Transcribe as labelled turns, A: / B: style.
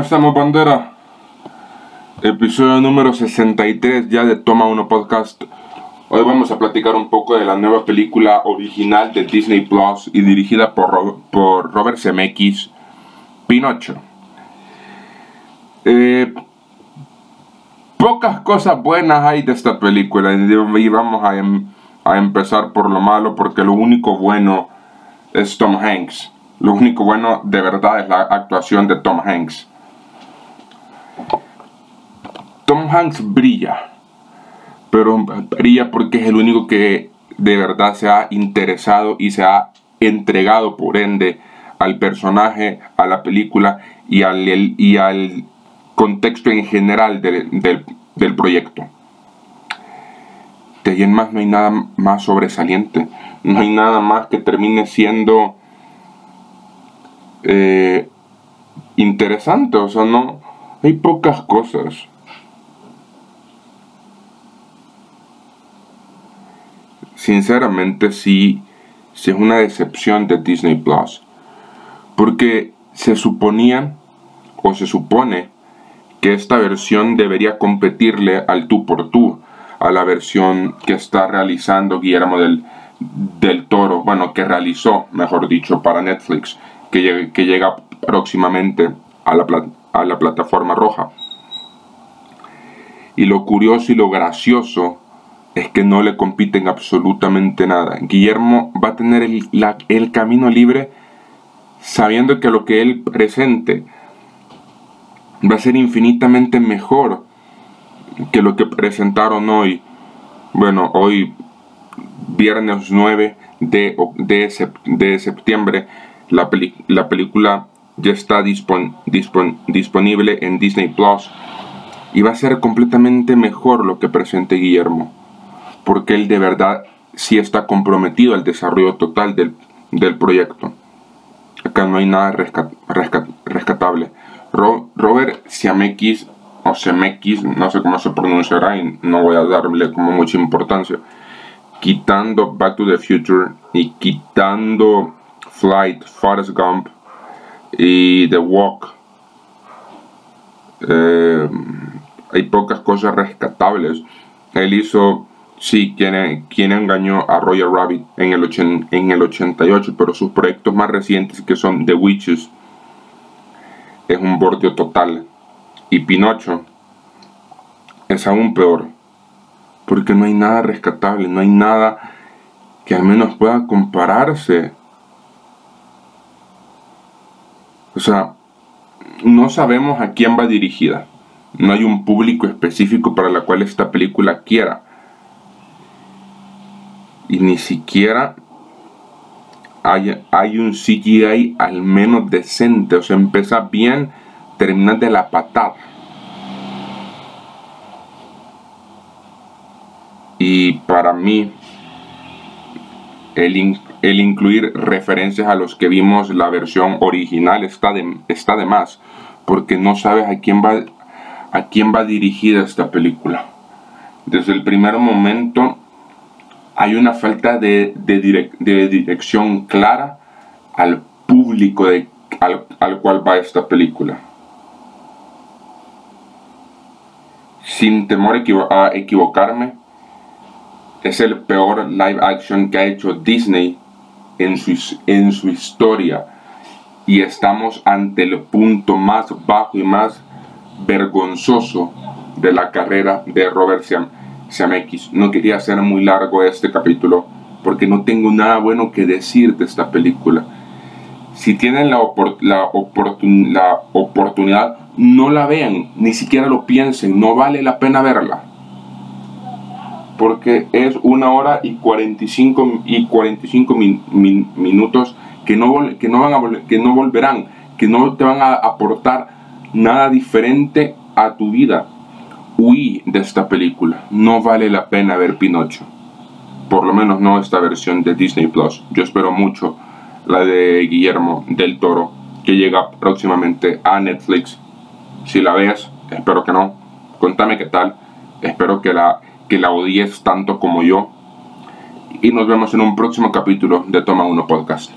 A: estamos, bandera? Episodio número 63 ya de Toma 1 Podcast. Hoy vamos a platicar un poco de la nueva película original de Disney Plus y dirigida por, por Robert Zemeckis, Pinocho. Eh, pocas cosas buenas hay de esta película y vamos a, em, a empezar por lo malo porque lo único bueno es Tom Hanks. Lo único bueno de verdad es la actuación de Tom Hanks. Tom Hanks brilla, pero brilla porque es el único que de verdad se ha interesado y se ha entregado por ende al personaje, a la película y al, y al contexto en general del, proyecto. De ahí en más no hay nada más sobresaliente, no hay nada más que termine siendo eh, interesante, o sea, no, hay pocas cosas. Sinceramente sí, es una decepción de Disney Plus. Porque se suponía o se supone que esta versión debería competirle al tú por tú a la versión que está realizando Guillermo del, del Toro, bueno, que realizó, mejor dicho, para Netflix que, llega próximamente a la, a la plataforma roja. Y lo curioso y lo gracioso es que no le compiten absolutamente nada. Guillermo va a tener el, el, camino libre sabiendo que lo que él presente va a ser infinitamente mejor que lo que presentaron hoy. Bueno, hoy viernes 9 de, de, de septiembre la, película ya está disponible en Disney Plus y va a ser completamente mejor lo que presente Guillermo, porque él de verdad sí está comprometido al desarrollo total del, proyecto. Acá no hay nada rescatable. Robert Siamekis o Zemeckis, no sé cómo se pronunciará y no voy a darle como mucha importancia, quitando Back to the Future y quitando Flight, Forrest Gump y The Walk. Eh, hay pocas cosas rescatables. Él hizo, sí, quien, engañó a Roger Rabbit en el, en el 88, pero sus proyectos más recientes, que son The Witches, es un bordeo total. Y Pinocho es aún peor, porque no hay nada rescatable, no hay nada que al menos pueda compararse O sea, no sabemos a quién va dirigida. No hay un público específico para la cual esta película quiera. Y ni siquiera hay, hay un CGI al menos decente. O sea, empieza bien, termina de la patada. Y para mí, el, el incluir referencias a los que vimos la versión original está de, está de más, porque no sabes a quién, va, a quién va dirigida esta película. Desde el primer momento hay una falta de, de, dirección clara al público de, al, al cual va esta película. Sin temor a equivocarme, es el peor live action que ha hecho Disney en su, en su historia y estamos ante el punto más bajo y más vergonzoso de la carrera de Robert No quería hacer muy largo este capítulo porque no tengo nada bueno que decir de esta película. Si tienen la, la, la oportunidad, no la vean, ni siquiera lo piensen, no vale la pena verla porque es una hora y 45, y 45 minutos que no, que, no van a, que no volverán, que no te van a aportar nada diferente a tu vida. Huí de esta película. No vale la pena ver Pinocho. Por lo menos no esta versión de Disney Plus. Yo espero mucho la de Guillermo del Toro, que llega próximamente a Netflix. Si la ves, espero que no. Contame qué tal. Espero que la que la odies tanto como yo. Y nos vemos en un próximo capítulo de Toma 1 Podcast.